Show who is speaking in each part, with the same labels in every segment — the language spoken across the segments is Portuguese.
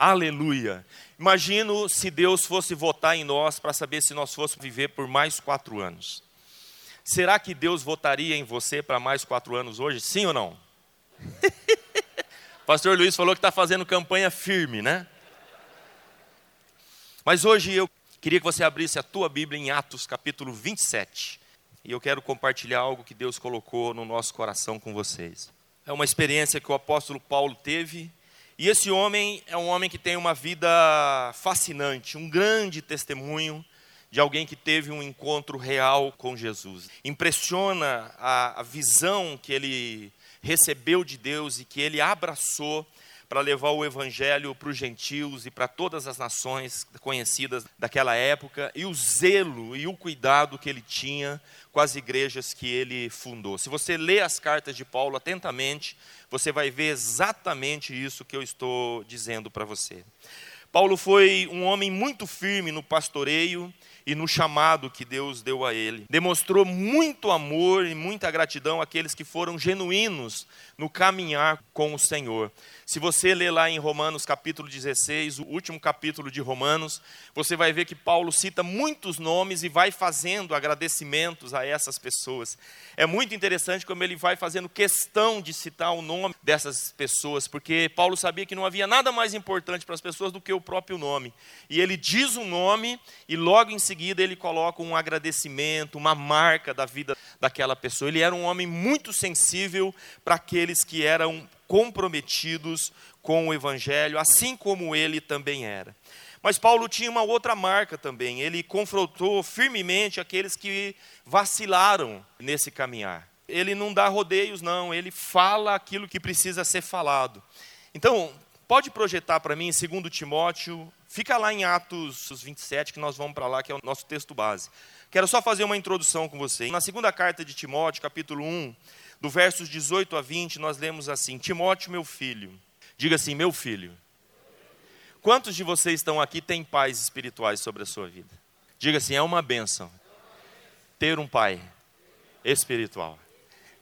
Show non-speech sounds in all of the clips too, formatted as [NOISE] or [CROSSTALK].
Speaker 1: Aleluia. Imagino se Deus fosse votar em nós para saber se nós fôssemos viver por mais quatro anos. Será que Deus votaria em você para mais quatro anos hoje? Sim ou não? [LAUGHS] Pastor Luiz falou que está fazendo campanha firme, né? Mas hoje eu queria que você abrisse a tua Bíblia em Atos capítulo 27. E eu quero compartilhar algo que Deus colocou no nosso coração com vocês. É uma experiência que o apóstolo Paulo teve e esse homem é um homem que tem uma vida fascinante, um grande testemunho de alguém que teve um encontro real com Jesus. Impressiona a, a visão que ele recebeu de Deus e que ele abraçou para levar o evangelho para os gentios e para todas as nações conhecidas daquela época, e o zelo e o cuidado que ele tinha com as igrejas que ele fundou. Se você lê as cartas de Paulo atentamente, você vai ver exatamente isso que eu estou dizendo para você. Paulo foi um homem muito firme no pastoreio e no chamado que Deus deu a ele. Demonstrou muito amor e muita gratidão àqueles que foram genuínos no caminhar com o Senhor. Se você ler lá em Romanos capítulo 16, o último capítulo de Romanos, você vai ver que Paulo cita muitos nomes e vai fazendo agradecimentos a essas pessoas. É muito interessante como ele vai fazendo questão de citar o nome dessas pessoas, porque Paulo sabia que não havia nada mais importante para as pessoas do que o próprio nome. E ele diz um nome e logo em seguida ele coloca um agradecimento, uma marca da vida daquela pessoa. Ele era um homem muito sensível para aqueles que eram comprometidos com o Evangelho, assim como ele também era. Mas Paulo tinha uma outra marca também, ele confrontou firmemente aqueles que vacilaram nesse caminhar. Ele não dá rodeios, não, ele fala aquilo que precisa ser falado. Então, pode projetar para mim, segundo Timóteo, fica lá em Atos 27, que nós vamos para lá, que é o nosso texto base. Quero só fazer uma introdução com você. Na segunda carta de Timóteo, capítulo 1, do versos 18 a 20, nós lemos assim: Timóteo, meu filho, diga assim, meu filho. Quantos de vocês estão aqui têm pais espirituais sobre a sua vida? Diga assim, é uma bênção ter um pai espiritual.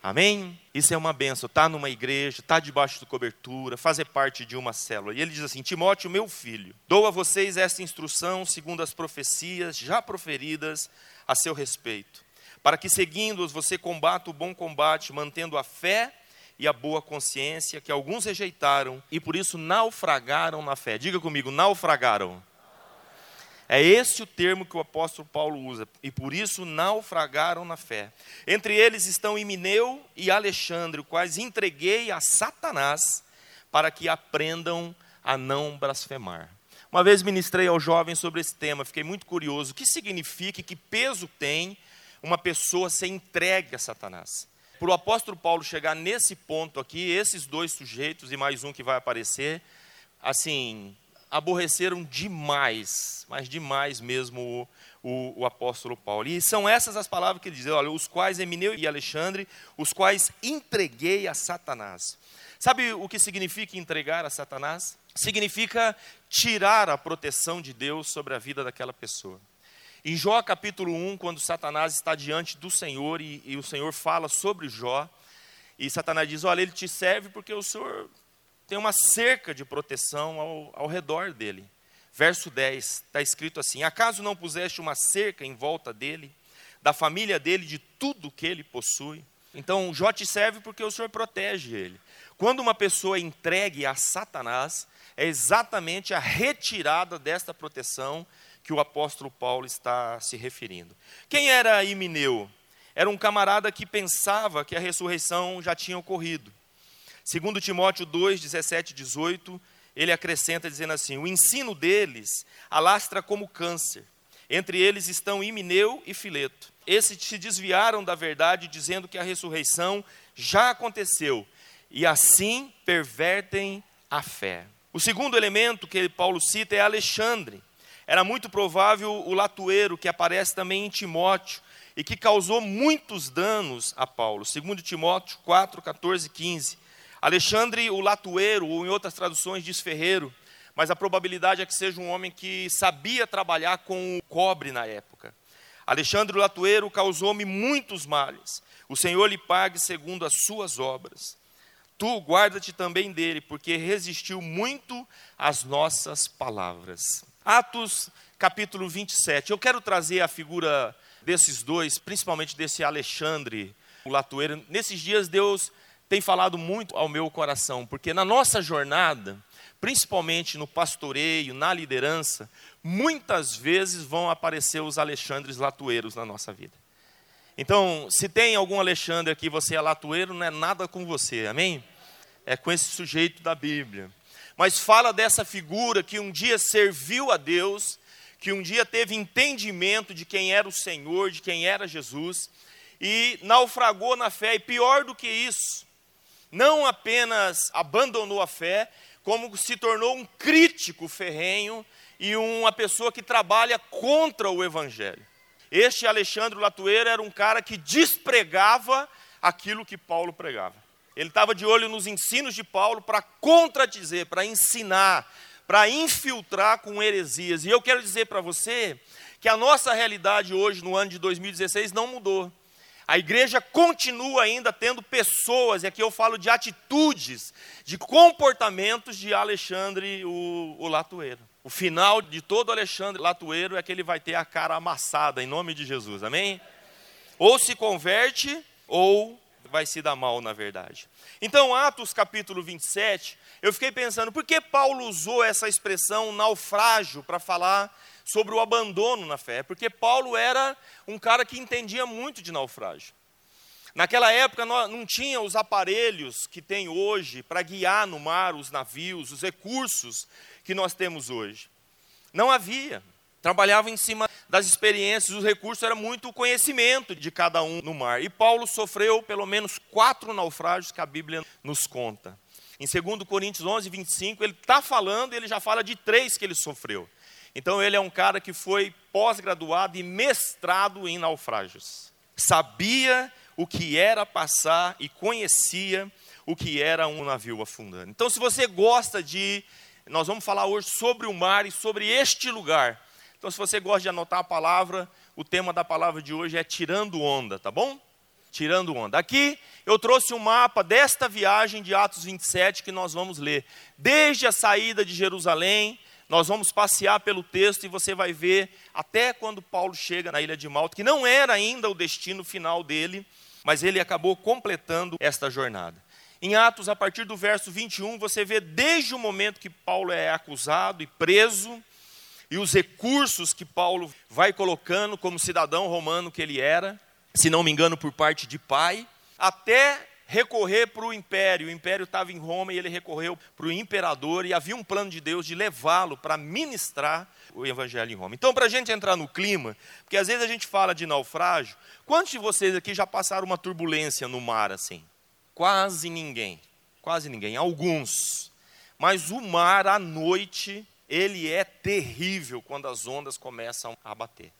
Speaker 1: Amém? Isso é uma benção. Estar tá numa igreja, estar tá debaixo de cobertura, fazer parte de uma célula. E ele diz assim: Timóteo, meu filho, dou a vocês esta instrução segundo as profecias já proferidas a seu respeito para que seguindo-os você combata o bom combate, mantendo a fé e a boa consciência, que alguns rejeitaram e por isso naufragaram na fé. Diga comigo, naufragaram. É esse o termo que o apóstolo Paulo usa, e por isso naufragaram na fé. Entre eles estão Imineu e Alexandre, quais entreguei a Satanás para que aprendam a não blasfemar. Uma vez ministrei aos jovens sobre esse tema, fiquei muito curioso. O que significa e que peso tem uma pessoa ser entregue a Satanás. Para o apóstolo Paulo chegar nesse ponto aqui, esses dois sujeitos e mais um que vai aparecer, assim, aborreceram demais, mas demais mesmo o, o, o, apóstolo Paulo. E são essas as palavras que ele diz: olha, os quais Emineu e Alexandre, os quais entreguei a Satanás. Sabe o que significa entregar a Satanás? Significa tirar a proteção de Deus sobre a vida daquela pessoa. Em Jó capítulo 1, quando Satanás está diante do Senhor e, e o Senhor fala sobre Jó, e Satanás diz: Olha, ele te serve porque o Senhor tem uma cerca de proteção ao, ao redor dele. Verso 10 está escrito assim: Acaso não puseste uma cerca em volta dele, da família dele, de tudo que ele possui? Então, Jó te serve porque o Senhor protege ele. Quando uma pessoa é entregue a Satanás, é exatamente a retirada desta proteção que o apóstolo Paulo está se referindo. Quem era Imineu? Era um camarada que pensava que a ressurreição já tinha ocorrido. Segundo Timóteo 2, 17 e 18, ele acrescenta dizendo assim: o ensino deles alastra como câncer. Entre eles estão Imineu e Fileto. Esses se desviaram da verdade, dizendo que a ressurreição já aconteceu, e assim pervertem a fé. O segundo elemento que Paulo cita é Alexandre. Era muito provável o latoeiro que aparece também em Timóteo e que causou muitos danos a Paulo. Segundo Timóteo 4, 14 e 15. Alexandre, o latoeiro, ou em outras traduções diz ferreiro, mas a probabilidade é que seja um homem que sabia trabalhar com o cobre na época. Alexandre o latoeiro causou-me muitos males. O Senhor lhe pague segundo as suas obras. Tu guarda-te também dele, porque resistiu muito às nossas palavras. Atos capítulo 27. Eu quero trazer a figura desses dois, principalmente desse Alexandre, o latoeiro. Nesses dias Deus tem falado muito ao meu coração, porque na nossa jornada, principalmente no pastoreio, na liderança, muitas vezes vão aparecer os Alexandres latoeiros na nossa vida. Então, se tem algum Alexandre aqui, você é latoeiro, não é nada com você, amém? É com esse sujeito da Bíblia. Mas fala dessa figura que um dia serviu a Deus, que um dia teve entendimento de quem era o Senhor, de quem era Jesus, e naufragou na fé, e pior do que isso, não apenas abandonou a fé, como se tornou um crítico ferrenho e uma pessoa que trabalha contra o Evangelho. Este Alexandre Latueira era um cara que despregava aquilo que Paulo pregava. Ele estava de olho nos ensinos de Paulo para contradizer, para ensinar, para infiltrar com heresias. E eu quero dizer para você que a nossa realidade hoje, no ano de 2016, não mudou. A igreja continua ainda tendo pessoas, e aqui eu falo de atitudes, de comportamentos de Alexandre o, o. O final de todo Alexandre Latueiro é que ele vai ter a cara amassada, em nome de Jesus, amém? Ou se converte, ou vai se dar mal, na verdade. Então, Atos capítulo 27, eu fiquei pensando, por que Paulo usou essa expressão naufrágio para falar sobre o abandono na fé? Porque Paulo era um cara que entendia muito de naufrágio. Naquela época não tinha os aparelhos que tem hoje para guiar no mar os navios, os recursos que nós temos hoje. Não havia. Trabalhava em cima das experiências, os recursos era muito o conhecimento de cada um no mar. E Paulo sofreu pelo menos quatro naufrágios que a Bíblia nos conta. Em 2 Coríntios 11, 25, ele está falando, ele já fala de três que ele sofreu. Então ele é um cara que foi pós-graduado e mestrado em naufrágios. Sabia o que era passar e conhecia o que era um navio afundando. Então, se você gosta de nós vamos falar hoje sobre o mar e sobre este lugar. Então, se você gosta de anotar a palavra, o tema da palavra de hoje é tirando onda, tá bom? Tirando onda. Aqui eu trouxe um mapa desta viagem de Atos 27 que nós vamos ler. Desde a saída de Jerusalém, nós vamos passear pelo texto e você vai ver até quando Paulo chega na ilha de Malta, que não era ainda o destino final dele, mas ele acabou completando esta jornada. Em Atos, a partir do verso 21, você vê desde o momento que Paulo é acusado e preso, e os recursos que Paulo vai colocando como cidadão romano que ele era, se não me engano, por parte de pai, até recorrer para o império. O império estava em Roma e ele recorreu para o imperador, e havia um plano de Deus de levá-lo para ministrar o evangelho em Roma. Então, para a gente entrar no clima, porque às vezes a gente fala de naufrágio, quantos de vocês aqui já passaram uma turbulência no mar assim? Quase ninguém. Quase ninguém. Alguns. Mas o mar à noite, ele é terrível quando as ondas começam a bater.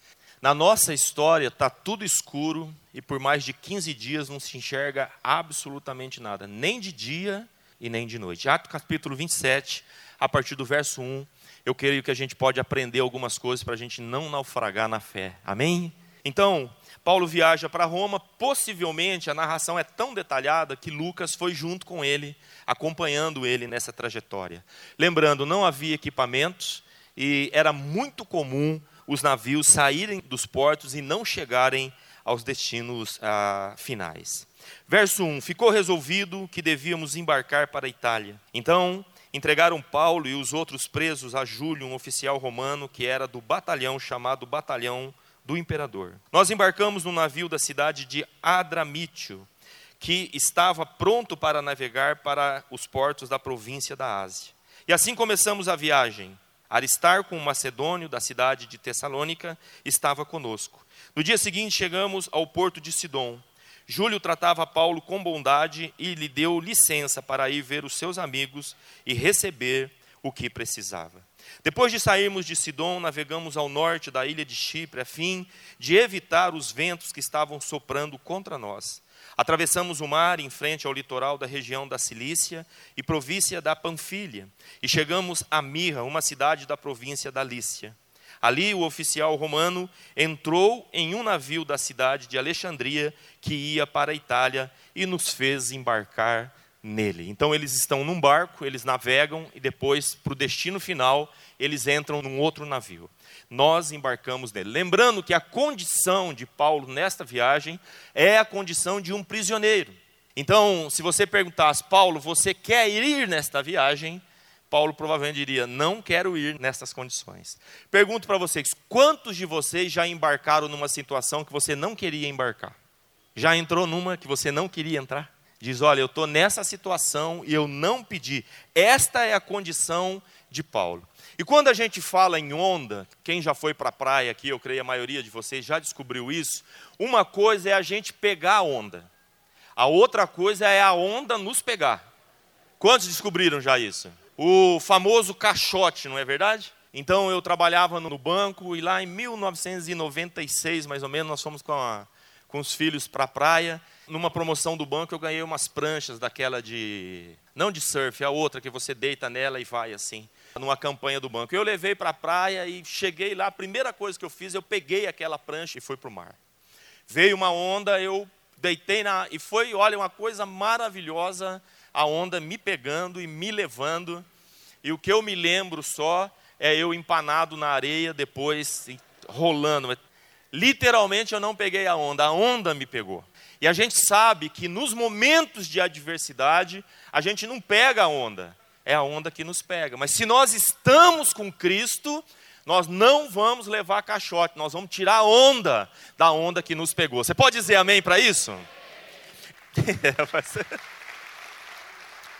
Speaker 1: Na nossa história está tudo escuro e por mais de 15 dias não se enxerga absolutamente nada, nem de dia e nem de noite. Ato capítulo 27, a partir do verso 1, eu creio que a gente pode aprender algumas coisas para a gente não naufragar na fé. Amém? Então, Paulo viaja para Roma, possivelmente a narração é tão detalhada que Lucas foi junto com ele, acompanhando ele nessa trajetória. Lembrando, não havia equipamentos e era muito comum os navios saírem dos portos e não chegarem aos destinos ah, finais. Verso 1: Ficou resolvido que devíamos embarcar para a Itália. Então, entregaram Paulo e os outros presos a Júlio, um oficial romano que era do batalhão chamado Batalhão do imperador. Nós embarcamos no navio da cidade de Adramítio, que estava pronto para navegar para os portos da província da Ásia. E assim começamos a viagem. Aristarco, um macedônio da cidade de Tessalônica, estava conosco. No dia seguinte chegamos ao porto de Sidom. Júlio tratava Paulo com bondade e lhe deu licença para ir ver os seus amigos e receber o que precisava. Depois de sairmos de Sidom, navegamos ao norte da ilha de Chipre, a fim de evitar os ventos que estavam soprando contra nós. Atravessamos o mar em frente ao litoral da região da Cilícia e província da Panfilha, e chegamos a Mirra, uma cidade da província da Lícia. Ali, o oficial romano entrou em um navio da cidade de Alexandria que ia para a Itália e nos fez embarcar nele. Então eles estão num barco, eles navegam e depois, para o destino final, eles entram num outro navio. Nós embarcamos nele. Lembrando que a condição de Paulo nesta viagem é a condição de um prisioneiro. Então, se você perguntasse, Paulo, você quer ir nesta viagem? Paulo provavelmente diria: Não quero ir nessas condições. Pergunto para vocês: quantos de vocês já embarcaram numa situação que você não queria embarcar? Já entrou numa que você não queria entrar? Diz: Olha, eu estou nessa situação e eu não pedi. Esta é a condição de Paulo. E quando a gente fala em onda, quem já foi para a praia aqui, eu creio a maioria de vocês já descobriu isso. Uma coisa é a gente pegar a onda, a outra coisa é a onda nos pegar. Quantos descobriram já isso? O famoso caixote, não é verdade? Então eu trabalhava no banco e lá em 1996, mais ou menos, nós fomos com, a, com os filhos para a praia numa promoção do banco, eu ganhei umas pranchas daquela de. Não de surf, a outra que você deita nela e vai assim. Numa campanha do banco. Eu levei para a praia e cheguei lá. A primeira coisa que eu fiz, eu peguei aquela prancha e fui para o mar. Veio uma onda, eu deitei na. E foi, olha, uma coisa maravilhosa a onda me pegando e me levando. E o que eu me lembro só é eu empanado na areia, depois rolando. Literalmente eu não peguei a onda, a onda me pegou. E a gente sabe que nos momentos de adversidade, a gente não pega a onda, é a onda que nos pega. Mas se nós estamos com Cristo, nós não vamos levar caixote, nós vamos tirar a onda da onda que nos pegou. Você pode dizer amém para isso? [LAUGHS]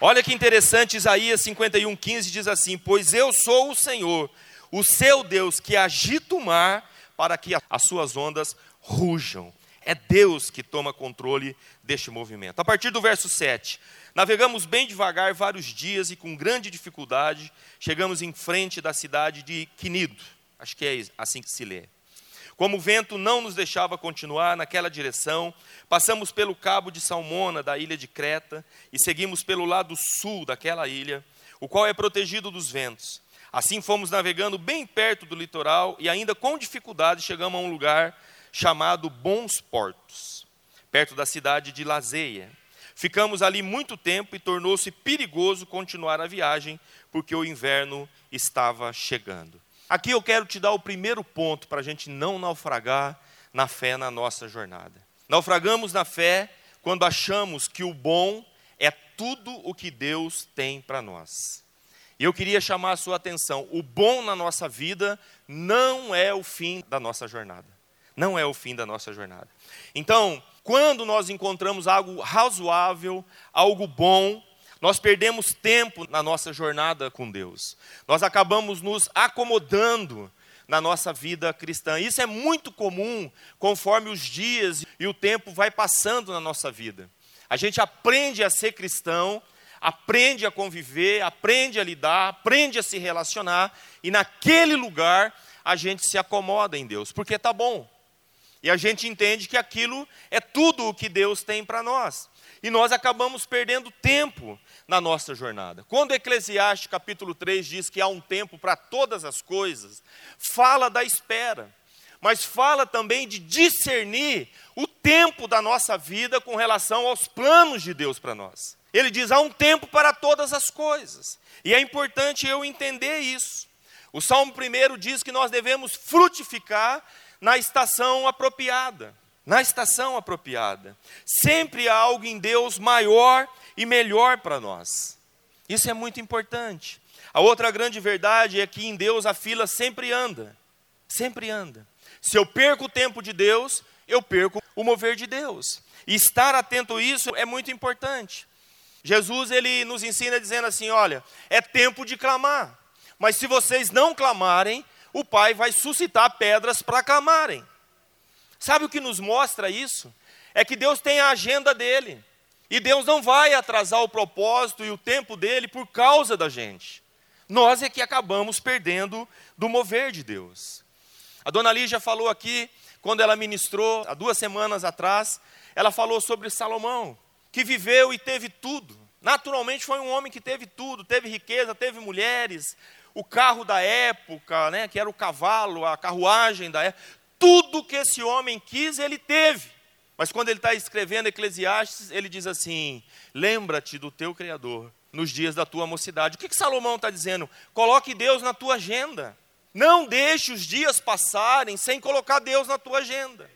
Speaker 1: Olha que interessante, Isaías 51,15 diz assim: Pois eu sou o Senhor, o seu Deus, que agita o mar para que as suas ondas rujam. É Deus que toma controle deste movimento. A partir do verso 7, navegamos bem devagar vários dias e com grande dificuldade chegamos em frente da cidade de Quinido. Acho que é assim que se lê. Como o vento não nos deixava continuar naquela direção, passamos pelo cabo de Salmona, da ilha de Creta, e seguimos pelo lado sul daquela ilha, o qual é protegido dos ventos. Assim fomos navegando bem perto do litoral e ainda com dificuldade chegamos a um lugar chamado Bons Portos, perto da cidade de Lazeia. Ficamos ali muito tempo e tornou-se perigoso continuar a viagem, porque o inverno estava chegando. Aqui eu quero te dar o primeiro ponto para a gente não naufragar na fé na nossa jornada. Naufragamos na fé quando achamos que o bom é tudo o que Deus tem para nós. E eu queria chamar a sua atenção: o bom na nossa vida não é o fim da nossa jornada não é o fim da nossa jornada. Então, quando nós encontramos algo razoável, algo bom, nós perdemos tempo na nossa jornada com Deus. Nós acabamos nos acomodando na nossa vida cristã. Isso é muito comum conforme os dias e o tempo vai passando na nossa vida. A gente aprende a ser cristão, aprende a conviver, aprende a lidar, aprende a se relacionar e naquele lugar a gente se acomoda em Deus, porque está bom. E a gente entende que aquilo é tudo o que Deus tem para nós. E nós acabamos perdendo tempo na nossa jornada. Quando Eclesiastes capítulo 3 diz que há um tempo para todas as coisas, fala da espera, mas fala também de discernir o tempo da nossa vida com relação aos planos de Deus para nós. Ele diz: há um tempo para todas as coisas. E é importante eu entender isso. O Salmo 1 diz que nós devemos frutificar na estação apropriada. Na estação apropriada. Sempre há algo em Deus maior e melhor para nós. Isso é muito importante. A outra grande verdade é que em Deus a fila sempre anda. Sempre anda. Se eu perco o tempo de Deus, eu perco o mover de Deus. E estar atento a isso é muito importante. Jesus ele nos ensina dizendo assim: olha, é tempo de clamar. Mas se vocês não clamarem, o Pai vai suscitar pedras para clamarem. Sabe o que nos mostra isso? É que Deus tem a agenda dele. E Deus não vai atrasar o propósito e o tempo dele por causa da gente. Nós é que acabamos perdendo do mover de Deus. A dona Lígia falou aqui, quando ela ministrou, há duas semanas atrás, ela falou sobre Salomão, que viveu e teve tudo. Naturalmente foi um homem que teve tudo, teve riqueza, teve mulheres, o carro da época, né, que era o cavalo, a carruagem da época, tudo que esse homem quis, ele teve. Mas quando ele está escrevendo Eclesiastes, ele diz assim: lembra-te do teu Criador nos dias da tua mocidade. O que, que Salomão está dizendo? Coloque Deus na tua agenda. Não deixe os dias passarem sem colocar Deus na tua agenda.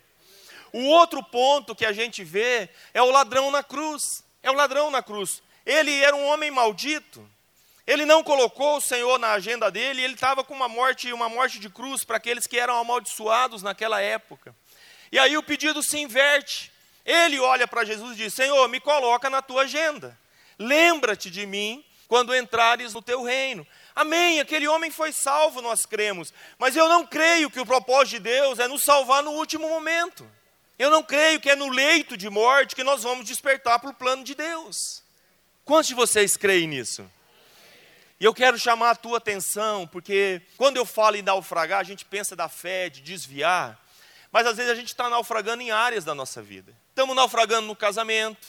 Speaker 1: O outro ponto que a gente vê é o ladrão na cruz. É o ladrão na cruz. Ele era um homem maldito. Ele não colocou o Senhor na agenda dele, ele estava com uma morte, uma morte de cruz para aqueles que eram amaldiçoados naquela época. E aí o pedido se inverte. Ele olha para Jesus e diz: Senhor, me coloca na tua agenda. Lembra-te de mim quando entrares no teu reino. Amém. Aquele homem foi salvo, nós cremos. Mas eu não creio que o propósito de Deus é nos salvar no último momento. Eu não creio que é no leito de morte que nós vamos despertar para o plano de Deus. Quantos de vocês creem nisso? E eu quero chamar a tua atenção, porque quando eu falo em naufragar, a gente pensa da fé, de desviar, mas às vezes a gente está naufragando em áreas da nossa vida. Estamos naufragando no casamento,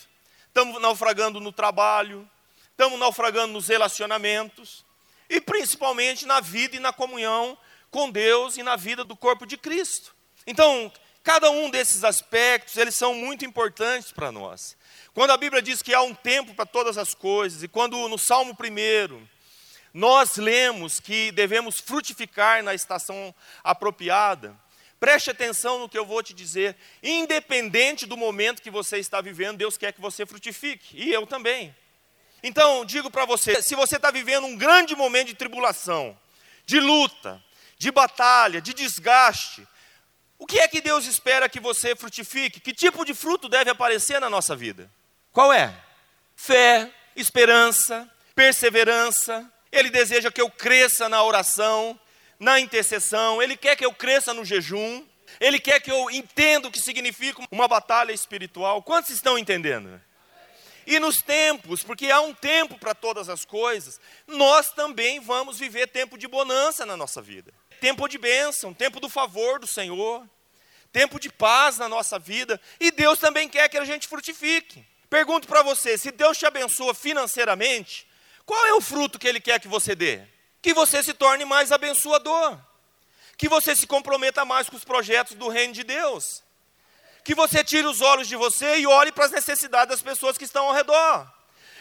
Speaker 1: estamos naufragando no trabalho, estamos naufragando nos relacionamentos, e principalmente na vida e na comunhão com Deus e na vida do corpo de Cristo. Então, cada um desses aspectos, eles são muito importantes para nós. Quando a Bíblia diz que há um tempo para todas as coisas, e quando no Salmo 1 nós lemos que devemos frutificar na estação apropriada. Preste atenção no que eu vou te dizer. Independente do momento que você está vivendo, Deus quer que você frutifique. E eu também. Então, digo para você: se você está vivendo um grande momento de tribulação, de luta, de batalha, de desgaste, o que é que Deus espera que você frutifique? Que tipo de fruto deve aparecer na nossa vida? Qual é? Fé, esperança, perseverança, ele deseja que eu cresça na oração, na intercessão, Ele quer que eu cresça no jejum, Ele quer que eu entenda o que significa uma batalha espiritual. Quantos estão entendendo? E nos tempos, porque há um tempo para todas as coisas, nós também vamos viver tempo de bonança na nossa vida. Tempo de bênção, tempo do favor do Senhor, tempo de paz na nossa vida, e Deus também quer que a gente frutifique. Pergunto para você: se Deus te abençoa financeiramente, qual é o fruto que ele quer que você dê? Que você se torne mais abençoador. Que você se comprometa mais com os projetos do reino de Deus. Que você tire os olhos de você e olhe para as necessidades das pessoas que estão ao redor.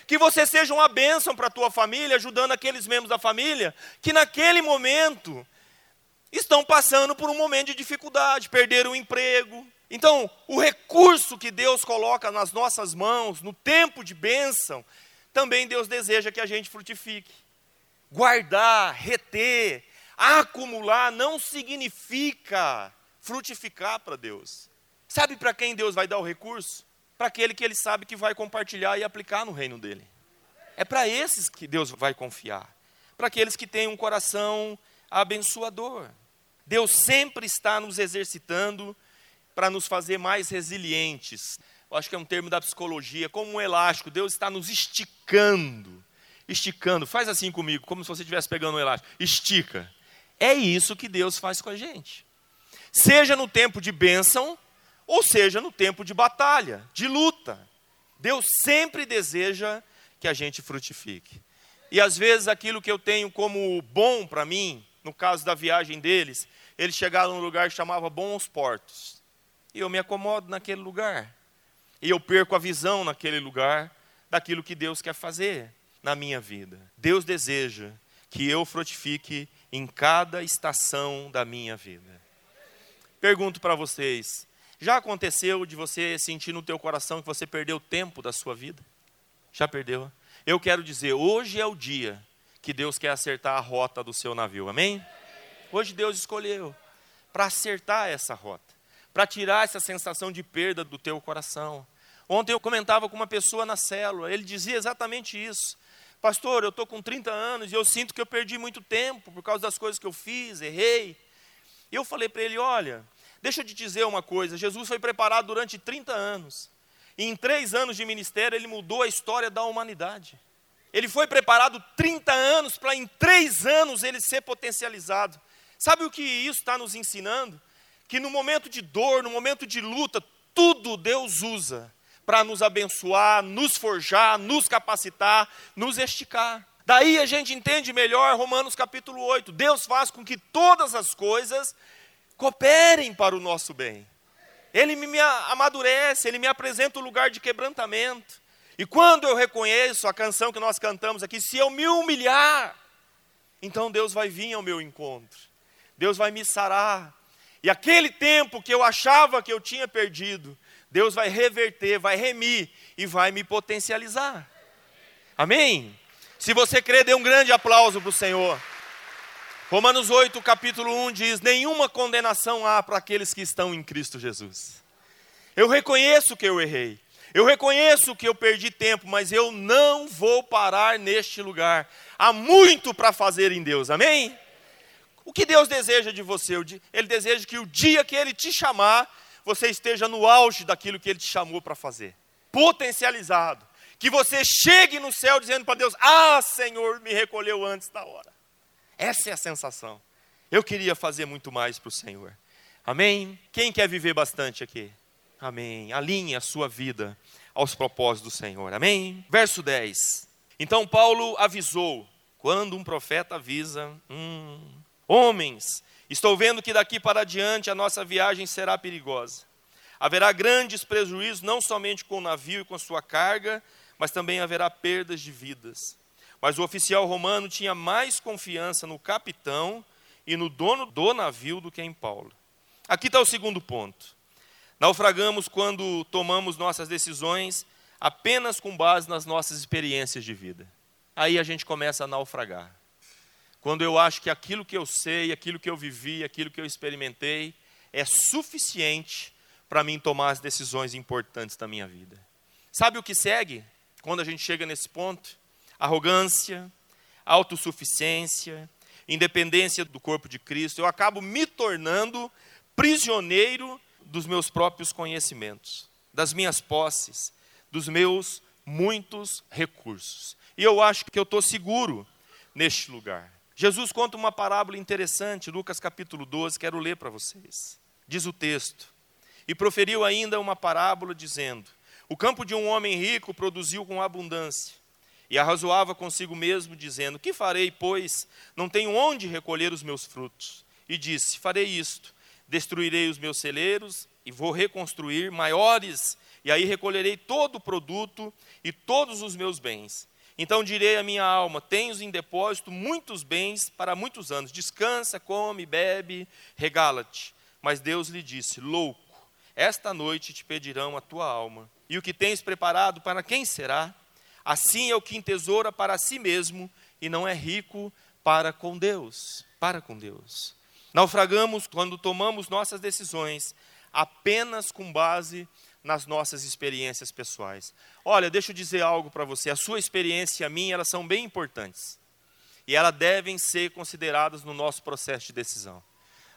Speaker 1: Que você seja uma bênção para a tua família, ajudando aqueles membros da família que naquele momento estão passando por um momento de dificuldade, perderam o emprego. Então, o recurso que Deus coloca nas nossas mãos, no tempo de bênção, também Deus deseja que a gente frutifique. Guardar, reter, acumular não significa frutificar para Deus. Sabe para quem Deus vai dar o recurso? Para aquele que ele sabe que vai compartilhar e aplicar no reino dele. É para esses que Deus vai confiar. Para aqueles que têm um coração abençoador. Deus sempre está nos exercitando para nos fazer mais resilientes, eu acho que é um termo da psicologia, como um elástico, Deus está nos esticando. Esticando, faz assim comigo, como se você estivesse pegando um elástico. Estica. É isso que Deus faz com a gente. Seja no tempo de bênção, ou seja no tempo de batalha, de luta. Deus sempre deseja que a gente frutifique. E às vezes aquilo que eu tenho como bom para mim, no caso da viagem deles, eles chegaram num lugar que chamava Bons Portos. E eu me acomodo naquele lugar e eu perco a visão naquele lugar daquilo que Deus quer fazer na minha vida. Deus deseja que eu frutifique em cada estação da minha vida. Pergunto para vocês, já aconteceu de você sentir no teu coração que você perdeu tempo da sua vida? Já perdeu? Eu quero dizer, hoje é o dia que Deus quer acertar a rota do seu navio. Amém? Hoje Deus escolheu para acertar essa rota, para tirar essa sensação de perda do teu coração. Ontem eu comentava com uma pessoa na célula, ele dizia exatamente isso. Pastor, eu estou com 30 anos e eu sinto que eu perdi muito tempo por causa das coisas que eu fiz, errei. E eu falei para ele: olha, deixa eu te dizer uma coisa: Jesus foi preparado durante 30 anos. E em três anos de ministério, ele mudou a história da humanidade. Ele foi preparado 30 anos para em três anos ele ser potencializado. Sabe o que isso está nos ensinando? Que no momento de dor, no momento de luta, tudo Deus usa para nos abençoar, nos forjar, nos capacitar, nos esticar. Daí a gente entende melhor Romanos capítulo 8. Deus faz com que todas as coisas cooperem para o nosso bem. Ele me amadurece, ele me apresenta o lugar de quebrantamento. E quando eu reconheço a canção que nós cantamos aqui, se eu me humilhar, então Deus vai vir ao meu encontro. Deus vai me sarar. E aquele tempo que eu achava que eu tinha perdido, Deus vai reverter, vai remir e vai me potencializar. Amém? Se você crê, dê um grande aplauso para o Senhor. Romanos 8, capítulo 1 diz: Nenhuma condenação há para aqueles que estão em Cristo Jesus. Eu reconheço que eu errei, eu reconheço que eu perdi tempo, mas eu não vou parar neste lugar. Há muito para fazer em Deus, amém? O que Deus deseja de você? Ele deseja que o dia que Ele te chamar, você esteja no auge daquilo que Ele te chamou para fazer, potencializado. Que você chegue no céu dizendo para Deus: Ah, Senhor, me recolheu antes da hora. Essa é a sensação. Eu queria fazer muito mais para o Senhor. Amém? Quem quer viver bastante aqui? Amém. Alinhe a sua vida aos propósitos do Senhor. Amém? Verso 10. Então Paulo avisou, quando um profeta avisa, hum, homens, estou vendo que daqui para diante a nossa viagem será perigosa. Haverá grandes prejuízos, não somente com o navio e com sua carga, mas também haverá perdas de vidas. Mas o oficial romano tinha mais confiança no capitão e no dono do navio do que em Paulo. Aqui está o segundo ponto. Naufragamos quando tomamos nossas decisões apenas com base nas nossas experiências de vida. Aí a gente começa a naufragar. Quando eu acho que aquilo que eu sei, aquilo que eu vivi, aquilo que eu experimentei é suficiente para mim tomar as decisões importantes da minha vida. Sabe o que segue quando a gente chega nesse ponto? arrogância, autossuficiência, independência do corpo de Cristo, eu acabo me tornando prisioneiro dos meus próprios conhecimentos, das minhas posses, dos meus muitos recursos. E eu acho que eu estou seguro neste lugar. Jesus conta uma parábola interessante, Lucas capítulo 12, quero ler para vocês. Diz o texto: E proferiu ainda uma parábola, dizendo: O campo de um homem rico produziu com abundância. E arrazoava consigo mesmo, dizendo: Que farei, pois? Não tenho onde recolher os meus frutos. E disse: Farei isto: destruirei os meus celeiros e vou reconstruir maiores, e aí recolherei todo o produto e todos os meus bens. Então direi à minha alma: Tens em depósito muitos bens para muitos anos. Descansa, come, bebe, regala-te. Mas Deus lhe disse: Louco, esta noite te pedirão a tua alma. E o que tens preparado para quem será? Assim é o que entesoura para si mesmo e não é rico para com Deus. Para com Deus. Naufragamos quando tomamos nossas decisões apenas com base nas nossas experiências pessoais. Olha, deixa eu dizer algo para você. A sua experiência e a minha, elas são bem importantes. E elas devem ser consideradas no nosso processo de decisão.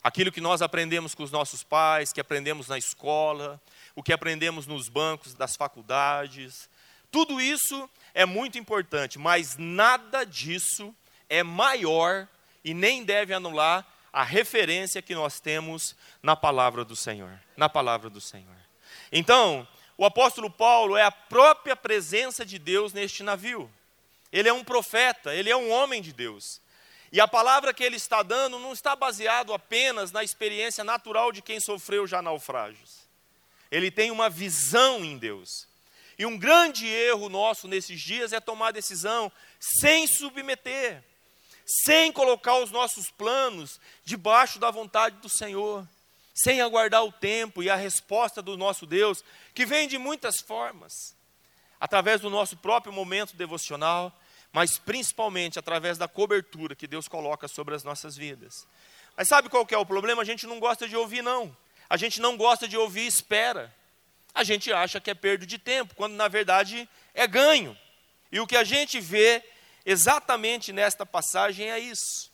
Speaker 1: Aquilo que nós aprendemos com os nossos pais, que aprendemos na escola, o que aprendemos nos bancos das faculdades, tudo isso é muito importante, mas nada disso é maior e nem deve anular a referência que nós temos na palavra do Senhor, na palavra do Senhor. Então, o apóstolo Paulo é a própria presença de Deus neste navio. Ele é um profeta, ele é um homem de Deus. E a palavra que ele está dando não está baseado apenas na experiência natural de quem sofreu já naufrágios. Ele tem uma visão em Deus. E um grande erro nosso nesses dias é tomar decisão sem submeter, sem colocar os nossos planos debaixo da vontade do Senhor, sem aguardar o tempo e a resposta do nosso Deus, que vem de muitas formas através do nosso próprio momento devocional, mas principalmente através da cobertura que Deus coloca sobre as nossas vidas. Mas sabe qual é o problema? A gente não gosta de ouvir, não. A gente não gosta de ouvir espera a gente acha que é perda de tempo, quando na verdade é ganho. E o que a gente vê exatamente nesta passagem é isso.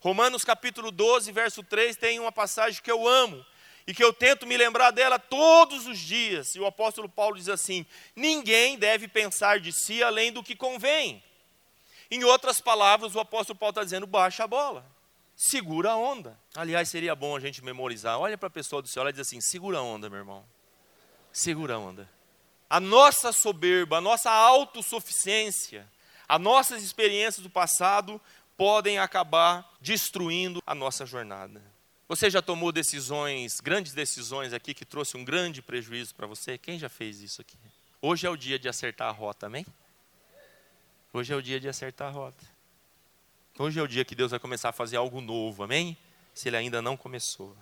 Speaker 1: Romanos capítulo 12, verso 3, tem uma passagem que eu amo e que eu tento me lembrar dela todos os dias. E o apóstolo Paulo diz assim: ninguém deve pensar de si além do que convém. Em outras palavras, o apóstolo Paulo está dizendo: baixa a bola, segura a onda. Aliás, seria bom a gente memorizar. Olha para a pessoa do céu e diz assim: segura a onda, meu irmão segura a onda. A nossa soberba, a nossa autossuficiência, as nossas experiências do passado podem acabar destruindo a nossa jornada. Você já tomou decisões, grandes decisões aqui que trouxe um grande prejuízo para você? Quem já fez isso aqui? Hoje é o dia de acertar a rota, amém? Hoje é o dia de acertar a rota. Hoje é o dia que Deus vai começar a fazer algo novo, amém? Se Ele ainda não começou.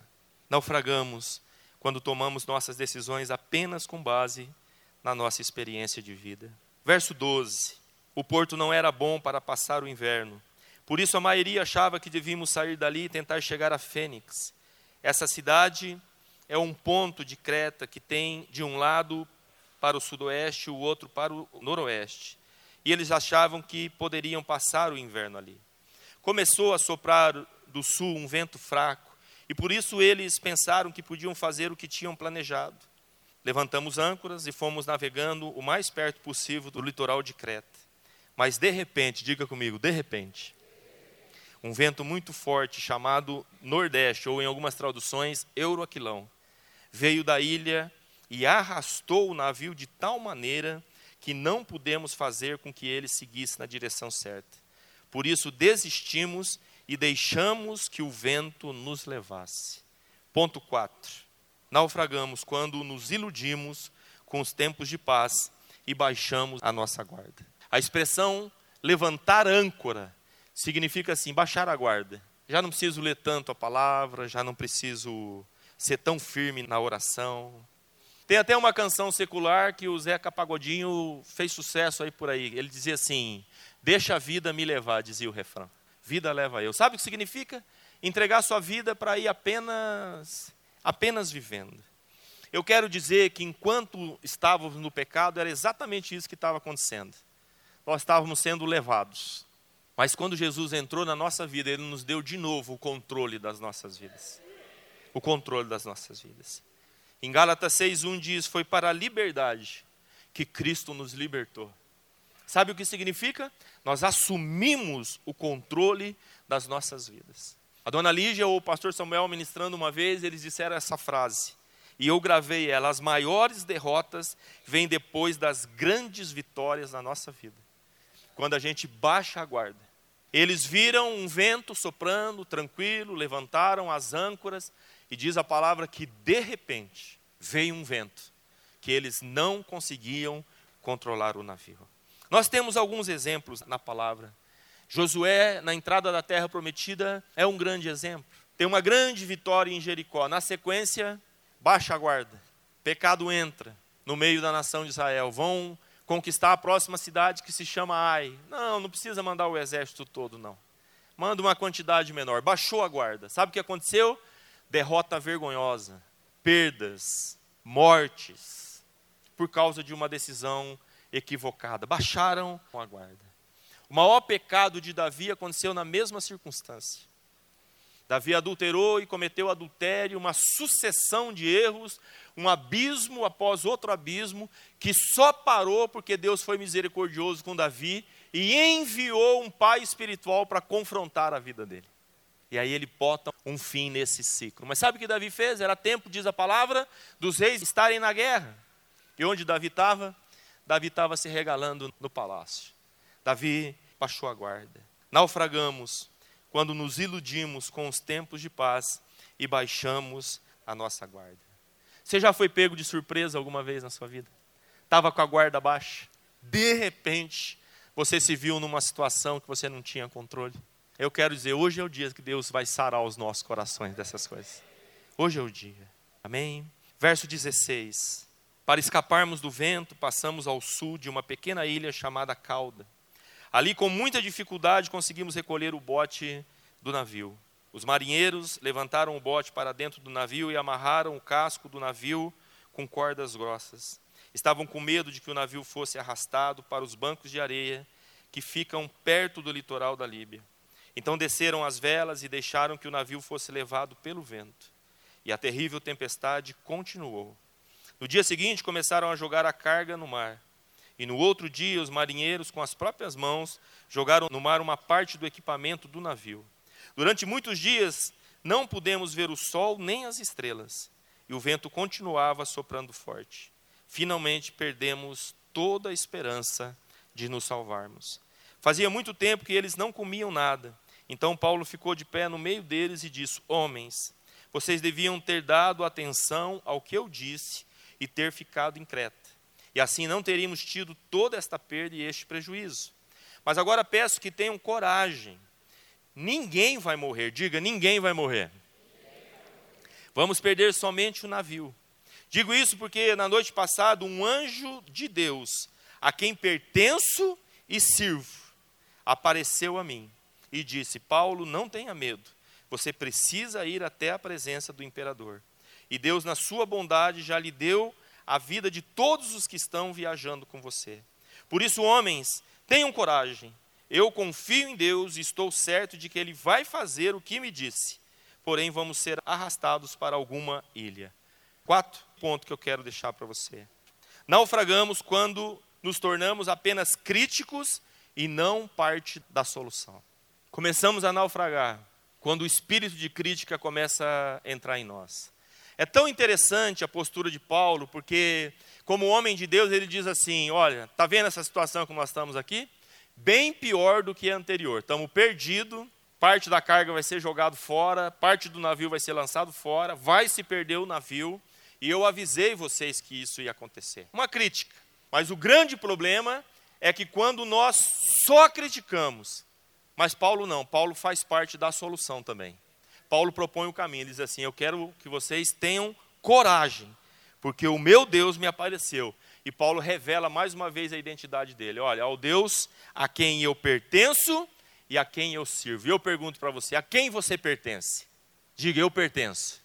Speaker 1: Naufragamos quando tomamos nossas decisões apenas com base na nossa experiência de vida. Verso 12: O porto não era bom para passar o inverno, por isso a maioria achava que devíamos sair dali e tentar chegar a Fênix. Essa cidade é um ponto de Creta que tem de um lado para o sudoeste e o outro para o noroeste. E eles achavam que poderiam passar o inverno ali. Começou a soprar do sul um vento fraco, e por isso eles pensaram que podiam fazer o que tinham planejado. Levantamos âncoras e fomos navegando o mais perto possível do litoral de Creta. Mas de repente, diga comigo, de repente, um vento muito forte chamado Nordeste, ou em algumas traduções, Euroaquilão, veio da ilha e arrastou o navio de tal maneira que não pudemos fazer com que ele seguisse na direção certa. Por isso desistimos e deixamos que o vento nos levasse. Ponto 4. Naufragamos quando nos iludimos com os tempos de paz e baixamos a nossa guarda. A expressão levantar âncora significa assim, baixar a guarda. Já não preciso ler tanto a palavra, já não preciso ser tão firme na oração. Tem até uma canção secular que o Zeca Pagodinho fez sucesso aí por aí. Ele dizia assim: Deixa a vida me levar, dizia o refrão. Vida leva eu. Sabe o que significa? Entregar sua vida para ir apenas apenas vivendo. Eu quero dizer que enquanto estávamos no pecado, era exatamente isso que estava acontecendo. Nós estávamos sendo levados. Mas quando Jesus entrou na nossa vida, Ele nos deu de novo o controle das nossas vidas. O controle das nossas vidas. Em Gálatas 6,1 diz: Foi para a liberdade que Cristo nos libertou. Sabe o que significa? Nós assumimos o controle das nossas vidas. A dona Lígia ou o pastor Samuel ministrando uma vez, eles disseram essa frase. E eu gravei ela: as maiores derrotas vêm depois das grandes vitórias na nossa vida. Quando a gente baixa a guarda eles viram um vento soprando, tranquilo, levantaram as âncoras, e diz a palavra que de repente veio um vento, que eles não conseguiam controlar o navio. Nós temos alguns exemplos na palavra. Josué, na entrada da terra prometida, é um grande exemplo. Tem uma grande vitória em Jericó. Na sequência, baixa a guarda. Pecado entra no meio da nação de Israel. Vão conquistar a próxima cidade que se chama Ai. Não, não precisa mandar o exército todo, não. Manda uma quantidade menor. Baixou a guarda. Sabe o que aconteceu? Derrota vergonhosa, perdas, mortes, por causa de uma decisão equivocada. Baixaram a guarda. O maior pecado de Davi aconteceu na mesma circunstância. Davi adulterou e cometeu adultério, uma sucessão de erros, um abismo após outro abismo, que só parou porque Deus foi misericordioso com Davi e enviou um pai espiritual para confrontar a vida dele. E aí ele bota um fim nesse ciclo. Mas sabe o que Davi fez? Era tempo, diz a palavra, dos reis estarem na guerra. E onde Davi estava? Davi estava se regalando no palácio. Davi baixou a guarda. Naufragamos quando nos iludimos com os tempos de paz e baixamos a nossa guarda. Você já foi pego de surpresa alguma vez na sua vida? Estava com a guarda baixa, de repente você se viu numa situação que você não tinha controle. Eu quero dizer, hoje é o dia que Deus vai sarar os nossos corações dessas coisas. Hoje é o dia. Amém? Verso 16. Para escaparmos do vento, passamos ao sul de uma pequena ilha chamada Cauda. Ali, com muita dificuldade, conseguimos recolher o bote do navio. Os marinheiros levantaram o bote para dentro do navio e amarraram o casco do navio com cordas grossas. Estavam com medo de que o navio fosse arrastado para os bancos de areia que ficam perto do litoral da Líbia. Então desceram as velas e deixaram que o navio fosse levado pelo vento. E a terrível tempestade continuou. No dia seguinte, começaram a jogar a carga no mar. E no outro dia, os marinheiros, com as próprias mãos, jogaram no mar uma parte do equipamento do navio. Durante muitos dias, não pudemos ver o sol nem as estrelas, e o vento continuava soprando forte. Finalmente, perdemos toda a esperança de nos salvarmos. Fazia muito tempo que eles não comiam nada. Então Paulo ficou de pé no meio deles e disse: Homens, vocês deviam ter dado atenção ao que eu disse e ter ficado em Creta. E assim não teríamos tido toda esta perda e este prejuízo. Mas agora peço que tenham coragem. Ninguém vai morrer, diga, ninguém vai morrer. Vamos perder somente o navio. Digo isso porque na noite passada um anjo de Deus, a quem pertenço e sirvo, apareceu a mim e disse: Paulo, não tenha medo, você precisa ir até a presença do imperador. E Deus, na sua bondade, já lhe deu a vida de todos os que estão viajando com você. Por isso, homens, tenham coragem. Eu confio em Deus e estou certo de que Ele vai fazer o que me disse. Porém, vamos ser arrastados para alguma ilha. Quatro pontos que eu quero deixar para você. Naufragamos quando nos tornamos apenas críticos e não parte da solução. Começamos a naufragar quando o espírito de crítica começa a entrar em nós. É tão interessante a postura de Paulo, porque, como homem de Deus, ele diz assim: Olha, está vendo essa situação que nós estamos aqui? Bem pior do que a anterior. Estamos perdidos, parte da carga vai ser jogado fora, parte do navio vai ser lançado fora, vai se perder o navio, e eu avisei vocês que isso ia acontecer. Uma crítica. Mas o grande problema é que quando nós só criticamos, mas Paulo não, Paulo faz parte da solução também. Paulo propõe o caminho, ele diz assim: Eu quero que vocês tenham coragem, porque o meu Deus me apareceu. E Paulo revela mais uma vez a identidade dele: Olha, ao Deus a quem eu pertenço e a quem eu sirvo. E eu pergunto para você: a quem você pertence? Diga, eu pertenço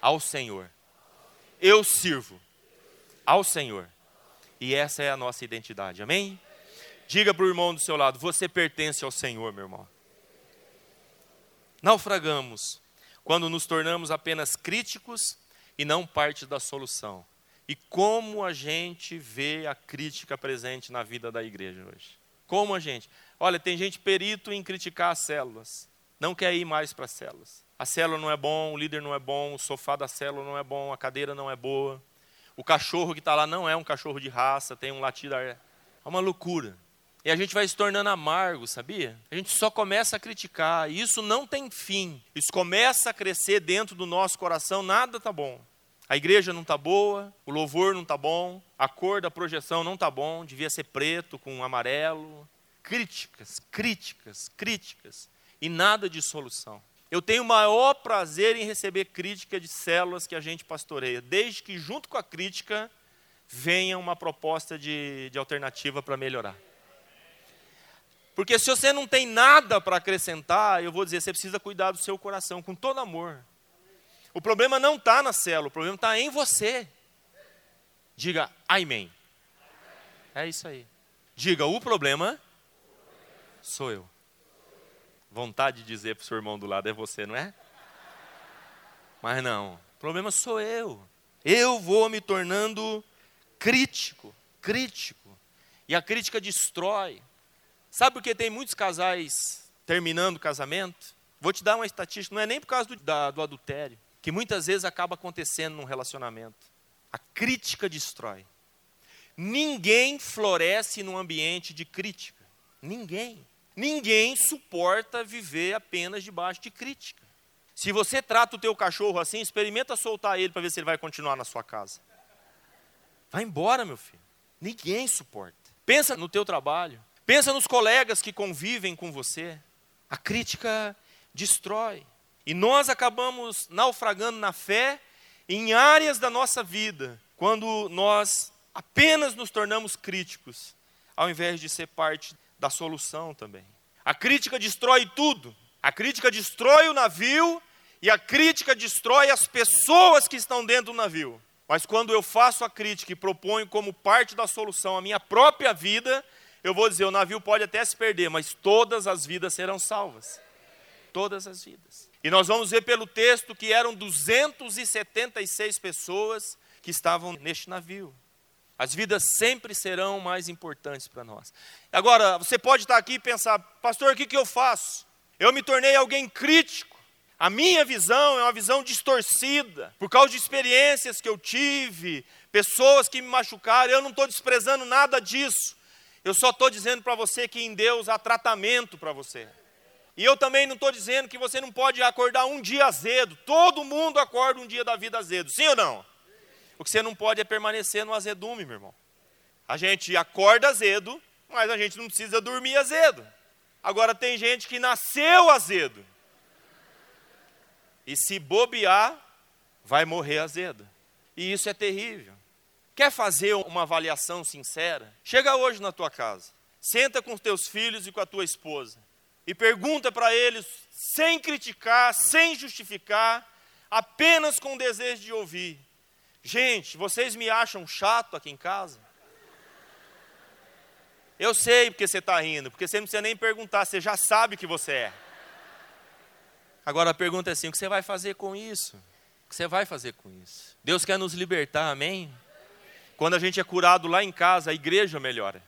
Speaker 1: ao Senhor. Eu sirvo ao Senhor. E essa é a nossa identidade, amém? Diga para o irmão do seu lado: você pertence ao Senhor, meu irmão. Naufragamos quando nos tornamos apenas críticos e não parte da solução. E como a gente vê a crítica presente na vida da igreja hoje? Como a gente? Olha, tem gente perito em criticar as células, não quer ir mais para as células. A célula não é bom, o líder não é bom, o sofá da célula não é bom, a cadeira não é boa. O cachorro que está lá não é um cachorro de raça, tem um latido. É uma loucura. E a gente vai se tornando amargo, sabia? A gente só começa a criticar, e isso não tem fim. Isso começa a crescer dentro do nosso coração, nada está bom. A igreja não está boa, o louvor não está bom, a cor da projeção não está bom, devia ser preto com amarelo. Críticas, críticas, críticas, e nada de solução. Eu tenho o maior prazer em receber crítica de células que a gente pastoreia, desde que, junto com a crítica, venha uma proposta de, de alternativa para melhorar. Porque se você não tem nada para acrescentar, eu vou dizer, você precisa cuidar do seu coração com todo amor. O problema não está na célula, o problema está em você. Diga amém. É isso aí. Diga, o problema sou eu. Vontade de dizer para o seu irmão do lado é você, não é? Mas não, o problema sou eu. Eu vou me tornando crítico, crítico. E a crítica destrói. Sabe por que tem muitos casais terminando o casamento? Vou te dar uma estatística, não é nem por causa do, da, do adultério, que muitas vezes acaba acontecendo num relacionamento. A crítica destrói. Ninguém floresce num ambiente de crítica. Ninguém. Ninguém suporta viver apenas debaixo de crítica. Se você trata o teu cachorro assim, experimenta soltar ele para ver se ele vai continuar na sua casa. Vai embora, meu filho. Ninguém suporta. Pensa no teu trabalho. Pensa nos colegas que convivem com você. A crítica destrói. E nós acabamos naufragando na fé em áreas da nossa vida, quando nós apenas nos tornamos críticos, ao invés de ser parte da solução também. A crítica destrói tudo. A crítica destrói o navio e a crítica destrói as pessoas que estão dentro do navio. Mas quando eu faço a crítica e proponho como parte da solução a minha própria vida, eu vou dizer: o navio pode até se perder, mas todas as vidas serão salvas. Todas as vidas. E nós vamos ver pelo texto que eram 276 pessoas que estavam neste navio. As vidas sempre serão mais importantes para nós. Agora, você pode estar aqui e pensar, pastor, o que, que eu faço? Eu me tornei alguém crítico. A minha visão é uma visão distorcida, por causa de experiências que eu tive, pessoas que me machucaram. Eu não estou desprezando nada disso. Eu só estou dizendo para você que em Deus há tratamento para você. E eu também não estou dizendo que você não pode acordar um dia azedo. Todo mundo acorda um dia da vida azedo, sim ou não? O que você não pode é permanecer no azedume, meu irmão. A gente acorda azedo, mas a gente não precisa dormir azedo. Agora tem gente que nasceu azedo. E se bobear, vai morrer azedo. E isso é terrível. Quer fazer uma avaliação sincera? Chega hoje na tua casa, senta com os teus filhos e com a tua esposa e pergunta para eles, sem criticar, sem justificar, apenas com o desejo de ouvir: Gente, vocês me acham chato aqui em casa? Eu sei porque você está rindo, porque você não precisa nem perguntar, você já sabe que você é. Agora a pergunta é assim: o que você vai fazer com isso? O que você vai fazer com isso? Deus quer nos libertar, amém? Quando a gente é curado lá em casa, a igreja melhora.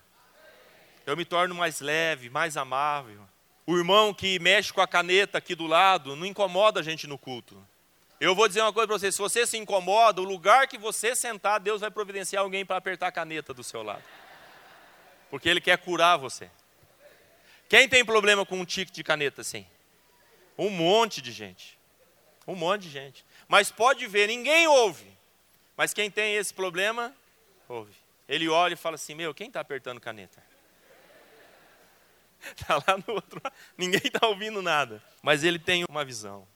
Speaker 1: Eu me torno mais leve, mais amável. O irmão que mexe com a caneta aqui do lado não incomoda a gente no culto. Eu vou dizer uma coisa para você: se você se incomoda, o lugar que você sentar, Deus vai providenciar alguém para apertar a caneta do seu lado porque ele quer curar você. Quem tem problema com um tique de caneta assim? Um monte de gente. Um monte de gente. Mas pode ver, ninguém ouve. Mas quem tem esse problema, ouve. Ele olha e fala assim: Meu, quem está apertando caneta? Está [LAUGHS] lá no outro. Ninguém está ouvindo nada. Mas ele tem uma visão.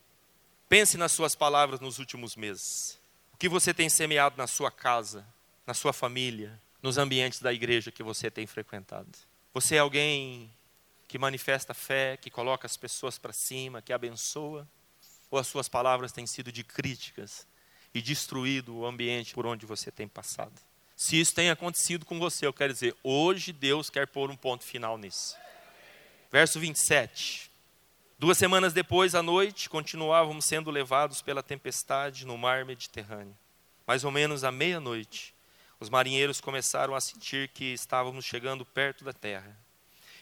Speaker 1: Pense nas suas palavras nos últimos meses. O que você tem semeado na sua casa, na sua família, nos ambientes da igreja que você tem frequentado? Você é alguém que manifesta fé, que coloca as pessoas para cima, que abençoa? Ou as suas palavras têm sido de críticas e destruído o ambiente por onde você tem passado? Se isso tem acontecido com você, eu quero dizer, hoje Deus quer pôr um ponto final nisso. Verso 27. Duas semanas depois, à noite, continuávamos sendo levados pela tempestade no mar Mediterrâneo. Mais ou menos à meia-noite, os marinheiros começaram a sentir que estávamos chegando perto da terra.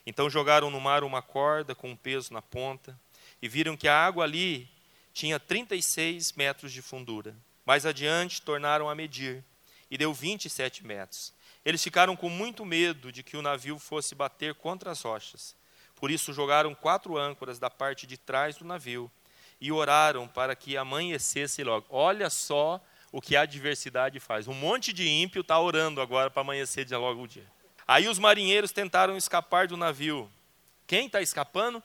Speaker 1: Então jogaram no mar uma corda com um peso na ponta e viram que a água ali tinha 36 metros de fundura. Mais adiante tornaram a medir e deu 27 metros. Eles ficaram com muito medo de que o navio fosse bater contra as rochas. Por isso jogaram quatro âncoras da parte de trás do navio e oraram para que amanhecesse logo. Olha só o que a adversidade faz. Um monte de ímpio está orando agora para amanhecer de logo o dia. Aí os marinheiros tentaram escapar do navio. Quem está escapando?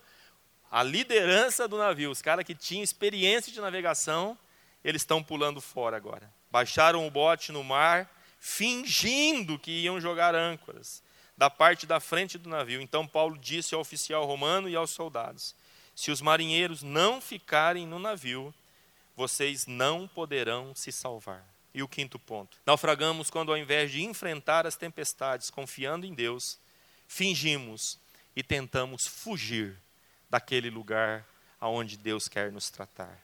Speaker 1: A liderança do navio. Os caras que tinham experiência de navegação, eles estão pulando fora agora. Baixaram o bote no mar, fingindo que iam jogar âncoras da parte da frente do navio. Então Paulo disse ao oficial romano e aos soldados: Se os marinheiros não ficarem no navio, vocês não poderão se salvar. E o quinto ponto: naufragamos quando, ao invés de enfrentar as tempestades confiando em Deus, fingimos e tentamos fugir daquele lugar aonde Deus quer nos tratar.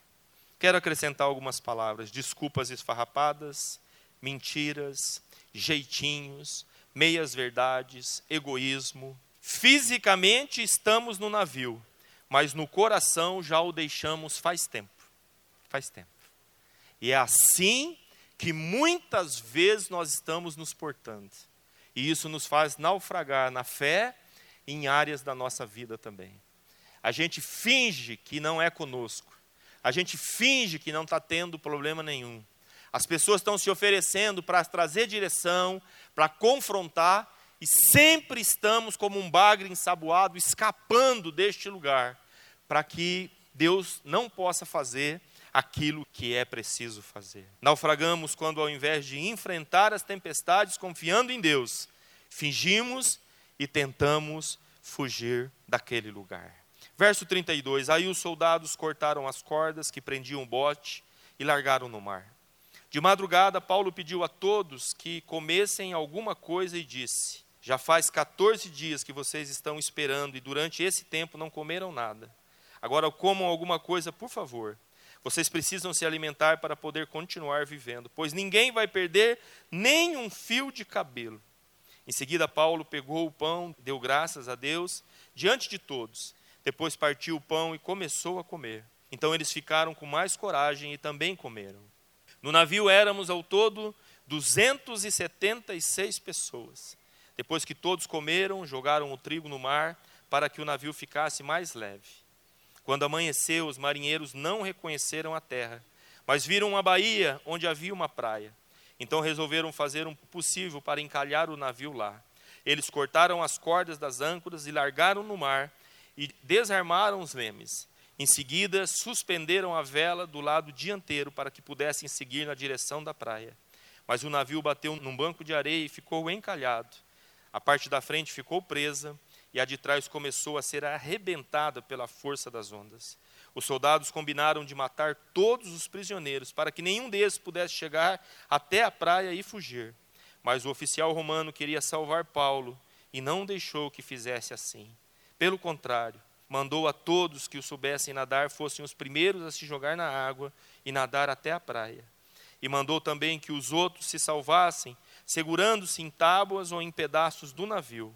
Speaker 1: Quero acrescentar algumas palavras: desculpas esfarrapadas, mentiras, jeitinhos, meias verdades, egoísmo. Fisicamente estamos no navio, mas no coração já o deixamos faz tempo faz tempo. E é assim que muitas vezes nós estamos nos portando. E isso nos faz naufragar na fé em áreas da nossa vida também. A gente finge que não é conosco. A gente finge que não está tendo problema nenhum. As pessoas estão se oferecendo para trazer direção, para confrontar, e sempre estamos como um bagre ensaboado, escapando deste lugar, para que Deus não possa fazer aquilo que é preciso fazer. Naufragamos quando, ao invés de enfrentar as tempestades confiando em Deus, fingimos e tentamos fugir daquele lugar. Verso 32: Aí os soldados cortaram as cordas que prendiam o bote e largaram no mar. De madrugada, Paulo pediu a todos que comessem alguma coisa e disse: Já faz 14 dias que vocês estão esperando e durante esse tempo não comeram nada. Agora comam alguma coisa, por favor. Vocês precisam se alimentar para poder continuar vivendo, pois ninguém vai perder nem um fio de cabelo. Em seguida, Paulo pegou o pão, deu graças a Deus diante de todos. Depois partiu o pão e começou a comer. Então eles ficaram com mais coragem e também comeram. No navio éramos ao todo 276 pessoas. Depois que todos comeram, jogaram o trigo no mar para que o navio ficasse mais leve. Quando amanheceu, os marinheiros não reconheceram a terra, mas viram uma baía onde havia uma praia. Então resolveram fazer o possível para encalhar o navio lá. Eles cortaram as cordas das âncoras e largaram no mar e desarmaram os lemes. Em seguida, suspenderam a vela do lado dianteiro para que pudessem seguir na direção da praia. Mas o navio bateu num banco de areia e ficou encalhado. A parte da frente ficou presa e a de trás começou a ser arrebentada pela força das ondas. Os soldados combinaram de matar todos os prisioneiros para que nenhum desses pudesse chegar até a praia e fugir. Mas o oficial romano queria salvar Paulo e não deixou que fizesse assim. Pelo contrário, mandou a todos que o soubessem nadar fossem os primeiros a se jogar na água e nadar até a praia. E mandou também que os outros se salvassem, segurando-se em tábuas ou em pedaços do navio.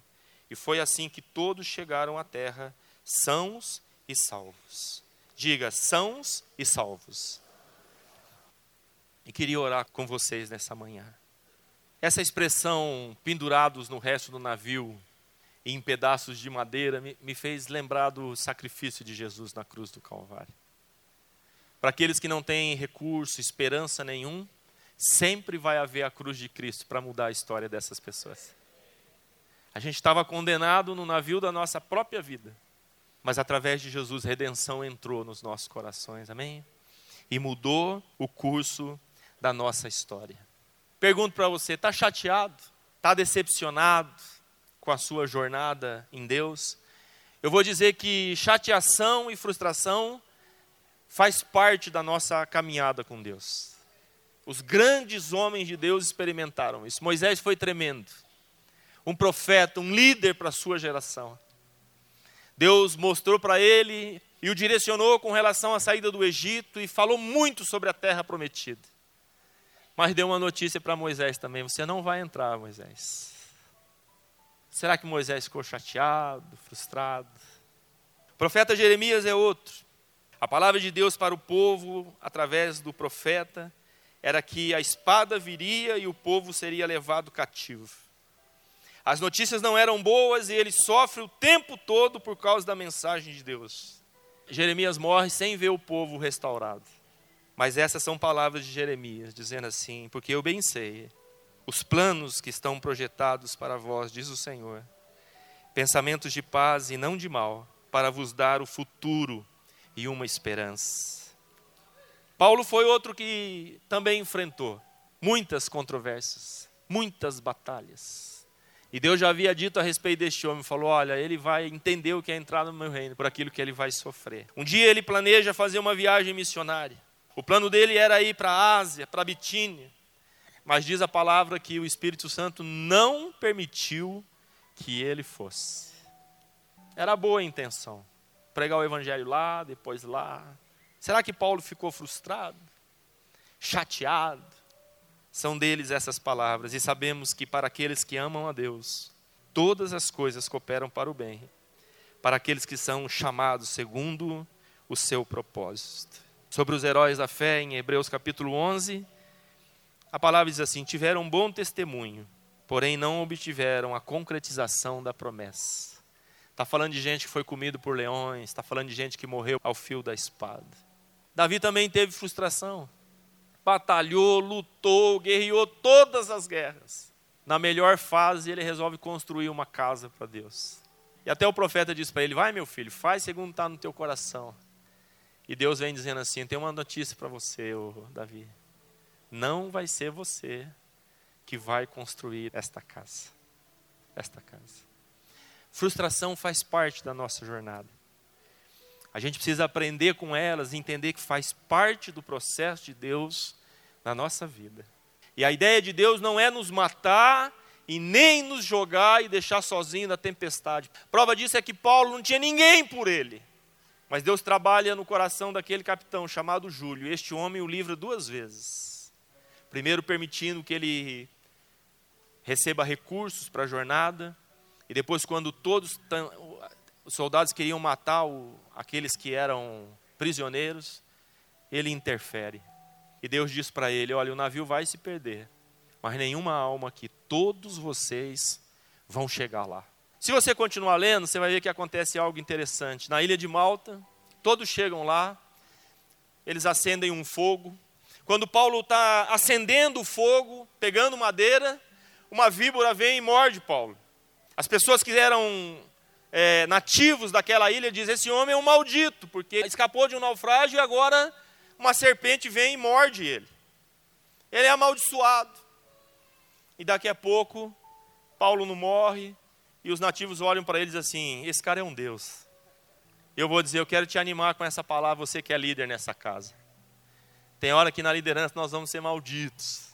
Speaker 1: E foi assim que todos chegaram à terra, sãos e salvos. Diga, sãos e salvos. E queria orar com vocês nessa manhã. Essa expressão pendurados no resto do navio em pedaços de madeira, me, me fez lembrar do sacrifício de Jesus na cruz do Calvário. Para aqueles que não têm recurso, esperança nenhum, sempre vai haver a cruz de Cristo para mudar a história dessas pessoas. A gente estava condenado no navio da nossa própria vida, mas através de Jesus, redenção entrou nos nossos corações, amém? E mudou o curso da nossa história. Pergunto para você: está chateado? Está decepcionado? Com a sua jornada em Deus, eu vou dizer que chateação e frustração faz parte da nossa caminhada com Deus. Os grandes homens de Deus experimentaram isso. Moisés foi tremendo. Um profeta, um líder para a sua geração. Deus mostrou para ele e o direcionou com relação à saída do Egito e falou muito sobre a terra prometida. Mas deu uma notícia para Moisés também: você não vai entrar, Moisés. Será que Moisés ficou chateado, frustrado? O profeta Jeremias é outro. A palavra de Deus para o povo, através do profeta, era que a espada viria e o povo seria levado cativo. As notícias não eram boas e ele sofre o tempo todo por causa da mensagem de Deus. Jeremias morre sem ver o povo restaurado. Mas essas são palavras de Jeremias, dizendo assim: Porque eu bem sei os planos que estão projetados para vós, diz o Senhor. Pensamentos de paz e não de mal, para vos dar o futuro e uma esperança. Paulo foi outro que também enfrentou muitas controvérsias, muitas batalhas. E Deus já havia dito a respeito deste homem, falou: "Olha, ele vai entender o que é entrar no meu reino, por aquilo que ele vai sofrer". Um dia ele planeja fazer uma viagem missionária. O plano dele era ir para a Ásia, para a Bitínia. Mas diz a palavra que o Espírito Santo não permitiu que ele fosse. Era boa a intenção. Pregar o evangelho lá, depois lá. Será que Paulo ficou frustrado? Chateado? São deles essas palavras, e sabemos que para aqueles que amam a Deus, todas as coisas cooperam para o bem, para aqueles que são chamados segundo o seu propósito. Sobre os heróis da fé, em Hebreus capítulo 11, a palavra diz assim: tiveram bom testemunho, porém não obtiveram a concretização da promessa. Está falando de gente que foi comido por leões, está falando de gente que morreu ao fio da espada. Davi também teve frustração. Batalhou, lutou, guerreou todas as guerras. Na melhor fase, ele resolve construir uma casa para Deus. E até o profeta diz para ele: Vai, meu filho, faz segundo está no teu coração. E Deus vem dizendo assim: Tem uma notícia para você, Davi não vai ser você que vai construir esta casa. Esta casa. Frustração faz parte da nossa jornada. A gente precisa aprender com elas, entender que faz parte do processo de Deus na nossa vida. E a ideia de Deus não é nos matar e nem nos jogar e deixar sozinho na tempestade. Prova disso é que Paulo não tinha ninguém por ele. Mas Deus trabalha no coração daquele capitão chamado Júlio. Este homem o livra duas vezes. Primeiro, permitindo que ele receba recursos para a jornada, e depois, quando todos os soldados queriam matar o, aqueles que eram prisioneiros, ele interfere. E Deus diz para ele: Olha, o navio vai se perder, mas nenhuma alma aqui, todos vocês vão chegar lá. Se você continuar lendo, você vai ver que acontece algo interessante. Na ilha de Malta, Todos chegam lá, eles acendem um fogo. Quando Paulo está acendendo o fogo, pegando madeira, uma víbora vem e morde Paulo. As pessoas que eram é, nativos daquela ilha dizem: Esse homem é um maldito, porque escapou de um naufrágio e agora uma serpente vem e morde ele. Ele é amaldiçoado. E daqui a pouco, Paulo não morre, e os nativos olham para eles assim: Esse cara é um Deus. Eu vou dizer: Eu quero te animar com essa palavra, você que é líder nessa casa. Tem hora que na liderança nós vamos ser malditos,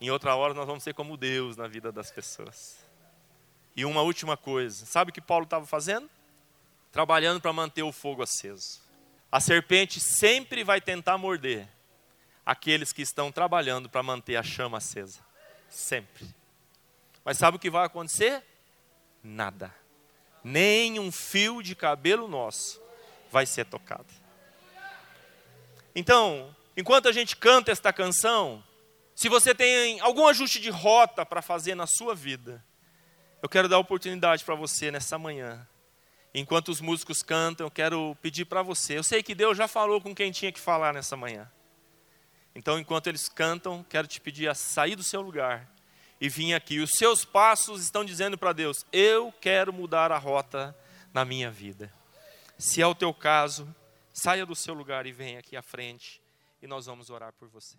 Speaker 1: em outra hora nós vamos ser como Deus na vida das pessoas. E uma última coisa: sabe o que Paulo estava fazendo? Trabalhando para manter o fogo aceso. A serpente sempre vai tentar morder aqueles que estão trabalhando para manter a chama acesa. Sempre. Mas sabe o que vai acontecer? Nada. Nem um fio de cabelo nosso vai ser tocado. Então, enquanto a gente canta esta canção, se você tem algum ajuste de rota para fazer na sua vida, eu quero dar oportunidade para você nessa manhã Enquanto os músicos cantam, eu quero pedir para você. Eu sei que Deus já falou com quem tinha que falar nessa manhã. Então, enquanto eles cantam, quero te pedir a sair do seu lugar e vir aqui. Os seus passos estão dizendo para Deus: Eu quero mudar a rota na minha vida. Se é o teu caso, saia do seu lugar e venha aqui à frente e nós vamos orar por você.